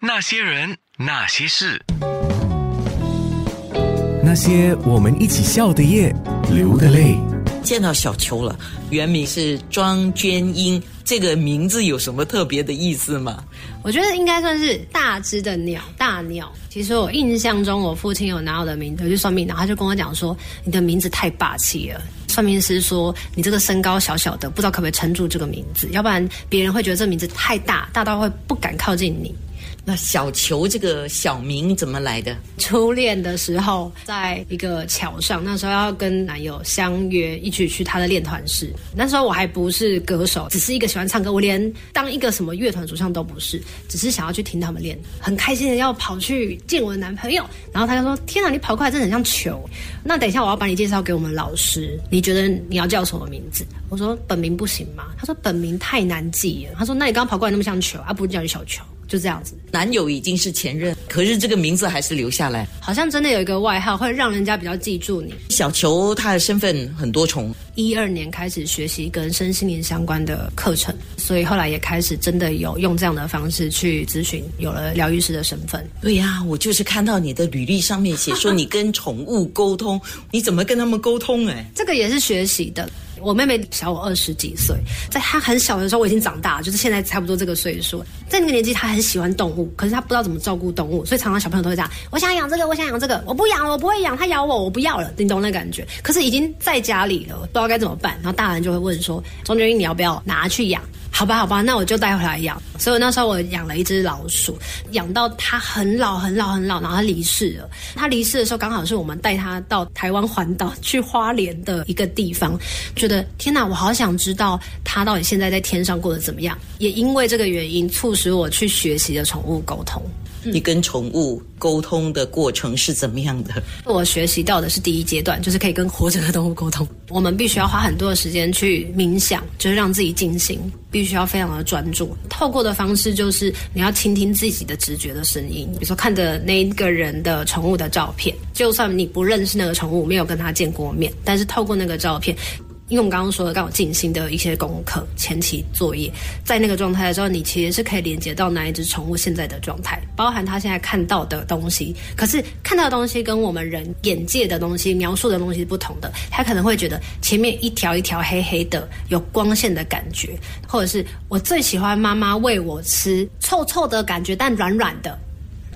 那些人，那些事，那些我们一起笑的夜，流的泪。见到小秋了，原名是庄娟英，这个名字有什么特别的意思吗？我觉得应该算是大只的鸟，大鸟。其实我印象中，我父亲有拿我的名字去算命，然后他就跟我讲说，你的名字太霸气了。算命师说，你这个身高小小的，不知道可不可以撑住这个名字，要不然别人会觉得这名字太大，大到会不敢靠近你。那小球这个小名怎么来的？初恋的时候，在一个桥上，那时候要跟男友相约一起去他的练团室。那时候我还不是歌手，只是一个喜欢唱歌，我连当一个什么乐团主唱都不是，只是想要去听他们练，很开心的要跑去见我的男朋友。然后他就说：“天哪，你跑过来真的很像球。”那等一下我要把你介绍给我们老师，你觉得你要叫什么名字？我说本名不行吗？他说本名太难记了。他说：“那你刚刚跑过来那么像球，啊，不如叫你小球。”就这样子，男友已经是前任，可是这个名字还是留下来。好像真的有一个外号，会让人家比较记住你。小球他的身份很多重，一二年开始学习跟身心灵相关的课程，所以后来也开始真的有用这样的方式去咨询，有了疗愈师的身份。对呀，我就是看到你的履历上面写说你跟宠物沟通，你怎么跟他们沟通？哎，这个也是学习的。我妹妹小我二十几岁，在她很小的时候，我已经长大，就是现在差不多这个岁数。在那个年纪，她很喜欢动物，可是她不知道怎么照顾动物，所以常常小朋友都会这样：我想养这个，我想养这个，我不养，我不会养，它咬我，我不要了。你懂那感觉？可是已经在家里了，不知道该怎么办。然后大人就会问说：钟觉英，你要不要拿去养？好吧，好吧，那我就带回来养。所以那时候我养了一只老鼠，养到它很老很老很老，然后它离世了。它离世的时候，刚好是我们带它到台湾环岛去花莲的一个地方，觉得天哪，我好想知道它到底现在在天上过得怎么样。也因为这个原因，促使我去学习了宠物沟通。你跟宠物沟通的过程是怎么样的？我学习到的是第一阶段，就是可以跟活着的动物沟通。我们必须要花很多的时间去冥想，就是让自己静心，必须要非常的专注。透过的方式就是你要倾听自己的直觉的声音，比如说看着那一个人的宠物的照片，就算你不认识那个宠物，没有跟他见过面，但是透过那个照片。因为我们刚刚说的，刚好进行的一些功课、前期作业，在那个状态的时候，你其实是可以连接到哪一只宠物现在的状态，包含它现在看到的东西。可是看到的东西跟我们人眼界的东西、描述的东西是不同的。它可能会觉得前面一条一条黑黑的，有光线的感觉，或者是我最喜欢妈妈喂我吃臭臭的感觉，但软软的。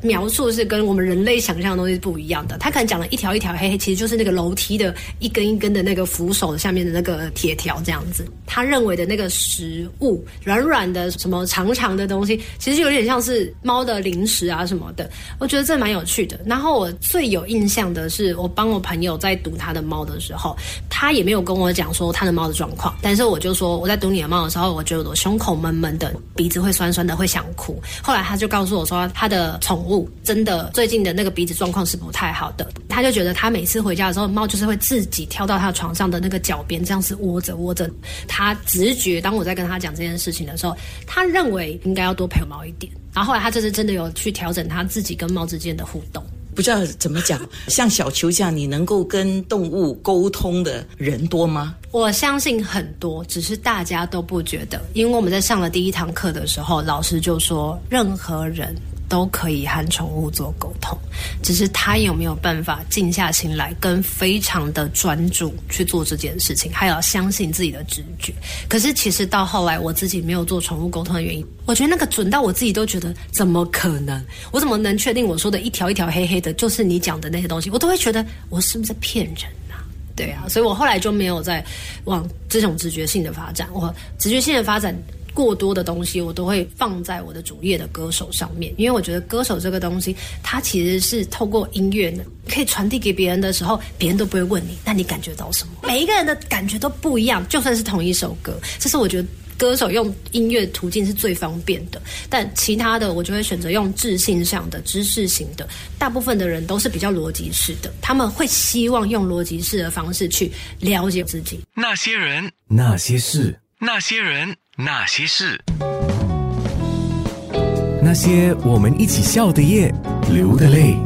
描述是跟我们人类想象的东西是不一样的。他可能讲了一条一条黑黑，其实就是那个楼梯的一根一根的那个扶手下面的那个铁条这样子。他认为的那个食物软软的什么长长的东西，其实有点像是猫的零食啊什么的。我觉得这蛮有趣的。然后我最有印象的是，我帮我朋友在读他的猫的时候，他也没有跟我讲说他的猫的状况，但是我就说我在读你的猫的时候，我觉得我胸口闷闷的，鼻子会酸酸的，会想哭。后来他就告诉我说他的宠物。真的，最近的那个鼻子状况是不太好的。他就觉得他每次回家的时候，猫就是会自己跳到他床上的那个脚边，这样子窝着窝着。他直觉，当我在跟他讲这件事情的时候，他认为应该要多陪猫一点。然后后来他这次真的有去调整他自己跟猫之间的互动。不知道怎么讲，像小球这样，你能够跟动物沟通的人多吗？我相信很多，只是大家都不觉得。因为我们在上了第一堂课的时候，老师就说，任何人。都可以和宠物做沟通，只是他有没有办法静下心来，跟非常的专注去做这件事情，还要相信自己的直觉。可是其实到后来，我自己没有做宠物沟通的原因，我觉得那个准到我自己都觉得怎么可能？我怎么能确定我说的一条一条黑黑的，就是你讲的那些东西？我都会觉得我是不是在骗人啊？对啊，所以我后来就没有再往这种直觉性的发展，我直觉性的发展。过多的东西，我都会放在我的主页的歌手上面，因为我觉得歌手这个东西，它其实是透过音乐呢，可以传递给别人的时候，别人都不会问你，那你感觉到什么？每一个人的感觉都不一样，就算是同一首歌，这是我觉得歌手用音乐途径是最方便的。但其他的，我就会选择用智性上的、知识型的。大部分的人都是比较逻辑式的，他们会希望用逻辑式的方式去了解自己。那些人，那些事，那些人。那些事，那些我们一起笑的夜，流的泪。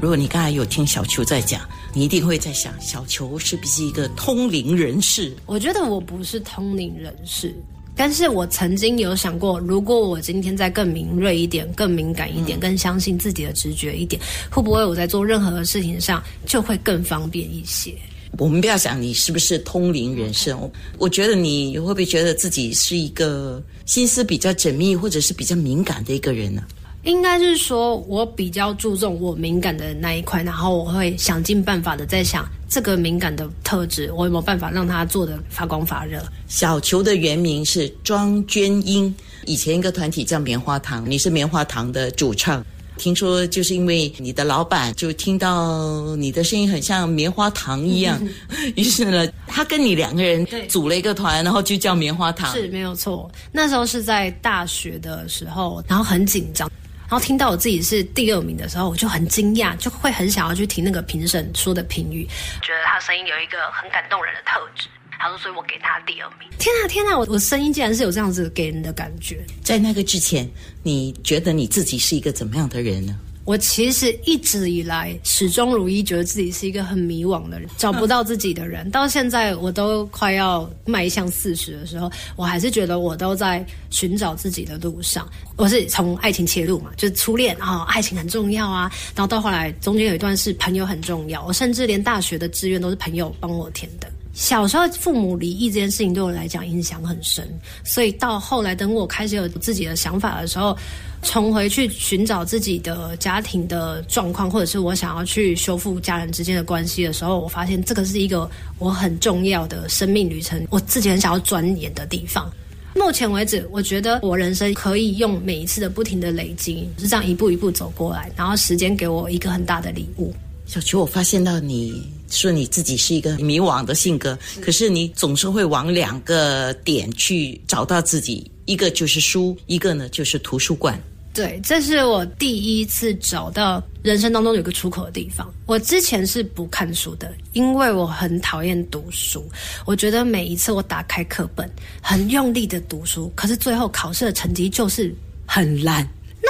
如果你刚才有听小球在讲，你一定会在想，小球是不是一个通灵人士？我觉得我不是通灵人士，但是我曾经有想过，如果我今天再更敏锐一点、更敏感一点、更相信自己的直觉一点，会不会我在做任何的事情上就会更方便一些？我们不要想你是不是通灵人士，我觉得你会不会觉得自己是一个心思比较缜密或者是比较敏感的一个人呢？应该是说，我比较注重我敏感的那一块，然后我会想尽办法的在想这个敏感的特质，我有没有办法让它做的发光发热。小球的原名是庄娟英，以前一个团体叫棉花糖，你是棉花糖的主唱。听说就是因为你的老板就听到你的声音很像棉花糖一样，于是呢，他跟你两个人组了一个团，然后就叫棉花糖。是没有错，那时候是在大学的时候，然后很紧张。然后听到我自己是第二名的时候，我就很惊讶，就会很想要去听那个评审说的评语，觉得他声音有一个很感动人的特质。他说：“所以我给他第二名。”天啊天啊，我我声音竟然是有这样子给人的感觉。在那个之前，你觉得你自己是一个怎么样的人呢？我其实一直以来始终如一，觉得自己是一个很迷惘的人，找不到自己的人。到现在我都快要迈向四十的时候，我还是觉得我都在寻找自己的路上。我是从爱情切入嘛，就是初恋啊，爱情很重要啊。然后到后来中间有一段是朋友很重要，我甚至连大学的志愿都是朋友帮我填的。小时候父母离异这件事情对我来讲影响很深，所以到后来等我开始有自己的想法的时候。重回去寻找自己的家庭的状况，或者是我想要去修复家人之间的关系的时候，我发现这个是一个我很重要的生命旅程，我自己很想要钻研的地方。目前为止，我觉得我人生可以用每一次的不停的累积，是这样一步一步走过来，然后时间给我一个很大的礼物。小菊，我发现到你说你自己是一个迷惘的性格，可是你总是会往两个点去找到自己。一个就是书，一个呢就是图书馆。对，这是我第一次找到人生当中有个出口的地方。我之前是不看书的，因为我很讨厌读书。我觉得每一次我打开课本，很用力的读书，可是最后考试的成绩就是很烂。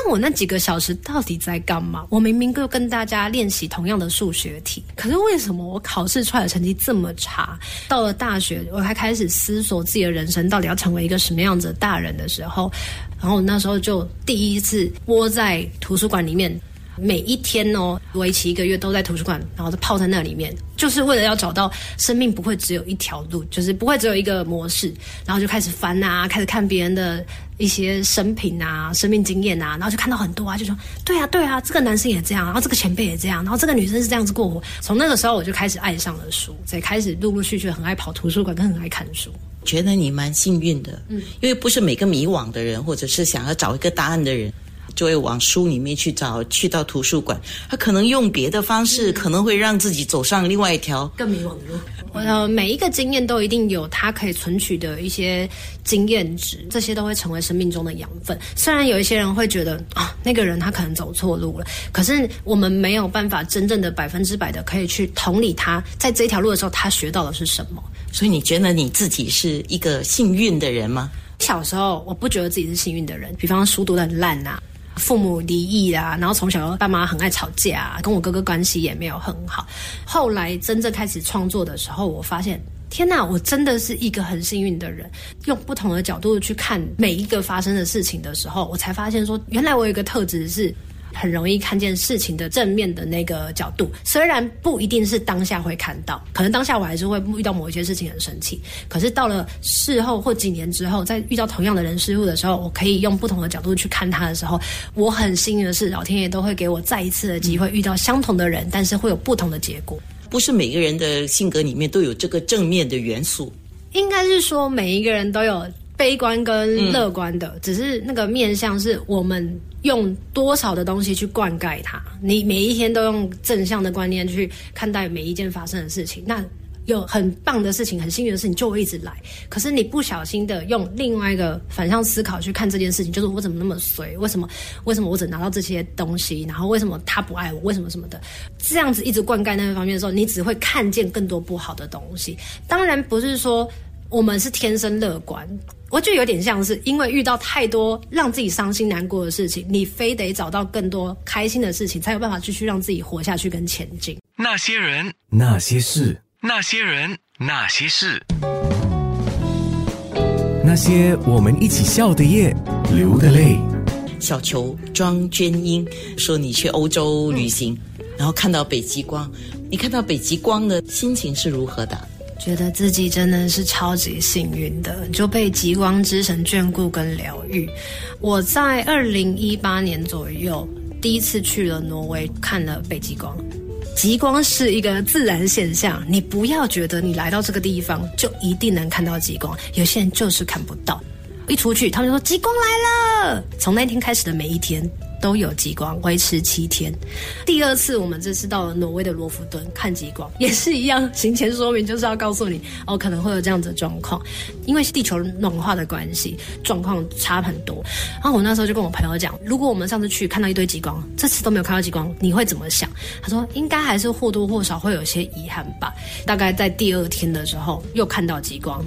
我那几个小时到底在干嘛？我明明就跟大家练习同样的数学题，可是为什么我考试出来的成绩这么差？到了大学，我还开始思索自己的人生到底要成为一个什么样子的大人的时候，然后那时候就第一次窝在图书馆里面。每一天哦，为期一个月都在图书馆，然后就泡在那里面，就是为了要找到生命不会只有一条路，就是不会只有一个模式，然后就开始翻啊，开始看别人的一些生平啊、生命经验啊，然后就看到很多啊，就说对啊，对啊，这个男生也这样，然后这个前辈也这样，然后这个女生是这样子过活。从那个时候我就开始爱上了书，才开始陆陆续续很爱跑图书馆，跟很爱看书。觉得你蛮幸运的，嗯，因为不是每个迷惘的人，或者是想要找一个答案的人。就会往书里面去找，去到图书馆，他可能用别的方式，可能会让自己走上另外一条更迷惘的路。呃，每一个经验都一定有它可以存取的一些经验值，这些都会成为生命中的养分。虽然有一些人会觉得啊，那个人他可能走错路了，可是我们没有办法真正的百分之百的可以去同理他在这条路的时候，他学到的是什么。所以你觉得你自己是一个幸运的人吗？小时候我不觉得自己是幸运的人，比方书读的很烂呐。父母离异啊，然后从小爸妈很爱吵架，跟我哥哥关系也没有很好。后来真正开始创作的时候，我发现，天呐，我真的是一个很幸运的人。用不同的角度去看每一个发生的事情的时候，我才发现说，原来我有一个特质是。很容易看见事情的正面的那个角度，虽然不一定是当下会看到，可能当下我还是会遇到某一些事情很生气，可是到了事后或几年之后，在遇到同样的人事物的时候，我可以用不同的角度去看他的时候，我很幸运的是，老天爷都会给我再一次的机会遇到相同的人，但是会有不同的结果。不是每个人的性格里面都有这个正面的元素，应该是说每一个人都有。悲观跟乐观的，只是那个面向是我们用多少的东西去灌溉它。你每一天都用正向的观念去看待每一件发生的事情，那有很棒的事情、很幸运的事情就会一直来。可是你不小心的用另外一个反向思考去看这件事情，就是我怎么那么衰？为什么？为什么我只拿到这些东西？然后为什么他不爱我？为什么什么的？这样子一直灌溉那个方面的时候，你只会看见更多不好的东西。当然不是说。我们是天生乐观，我觉得有点像是因为遇到太多让自己伤心难过的事情，你非得找到更多开心的事情，才有办法继续让自己活下去跟前进。那些人，那些事，那些人，那些事。那些我们一起笑的夜，流的泪。小球庄娟英说：“你去欧洲旅行，然后看到北极光，你看到北极光的心情是如何的？觉得自己真的是超级幸运的，就被极光之神眷顾跟疗愈。我在二零一八年左右第一次去了挪威，看了北极光。极光是一个自然现象，你不要觉得你来到这个地方就一定能看到极光，有些人就是看不到。一出去，他们就说极光来了。从那天开始的每一天都有极光，维持七天。第二次，我们这次到了挪威的罗浮敦看极光，也是一样。行前说明就是要告诉你，哦，可能会有这样子的状况，因为地球暖化的关系，状况差很多。然后我那时候就跟我朋友讲，如果我们上次去看到一堆极光，这次都没有看到极光，你会怎么想？他说应该还是或多或少会有些遗憾吧。大概在第二天的时候，又看到极光。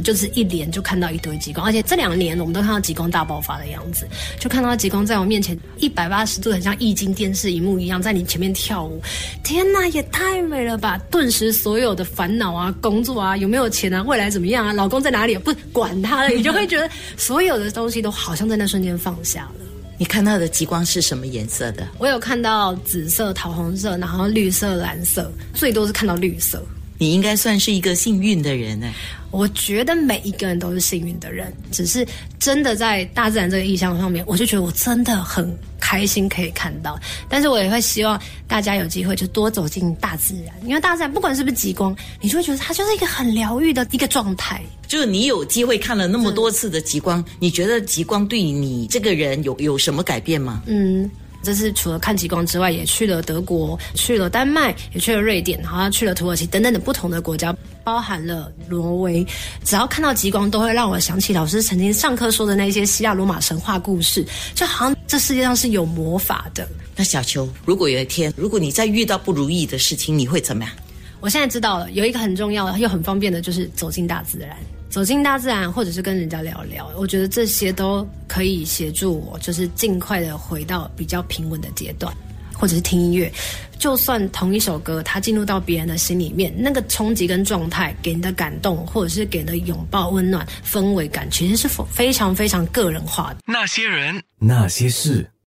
就是一连就看到一堆极光，而且这两年我们都看到极光大爆发的样子，就看到极光在我面前一百八十度，很像液晶电视荧幕一样在你前面跳舞。天哪，也太美了吧！顿时所有的烦恼啊、工作啊、有没有钱啊、未来怎么样啊、老公在哪里，不管他了，你就会觉得 所有的东西都好像在那瞬间放下了。你看到的极光是什么颜色的？我有看到紫色、桃红色，然后绿色、蓝色，最多是看到绿色。你应该算是一个幸运的人呢。我觉得每一个人都是幸运的人，只是真的在大自然这个意象上面，我就觉得我真的很开心可以看到。但是我也会希望大家有机会就多走进大自然，因为大自然不管是不是极光，你就会觉得它就是一个很疗愈的一个状态。就是你有机会看了那么多次的极光，你觉得极光对你这个人有有什么改变吗？嗯。这次除了看极光之外，也去了德国，去了丹麦，也去了瑞典，好像去了土耳其等等的不同的国家，包含了挪威。只要看到极光，都会让我想起老师曾经上课说的那些希腊罗马神话故事，就好像这世界上是有魔法的。那小秋，如果有一天，如果你再遇到不如意的事情，你会怎么样？我现在知道了，有一个很重要的又很方便的，就是走进大自然。走进大自然，或者是跟人家聊聊，我觉得这些都可以协助我，就是尽快的回到比较平稳的阶段，或者是听音乐。就算同一首歌，它进入到别人的心里面，那个冲击跟状态，给你的感动，或者是给的拥抱、温暖氛围感，其实是非常非常个人化的。那些人，那些事。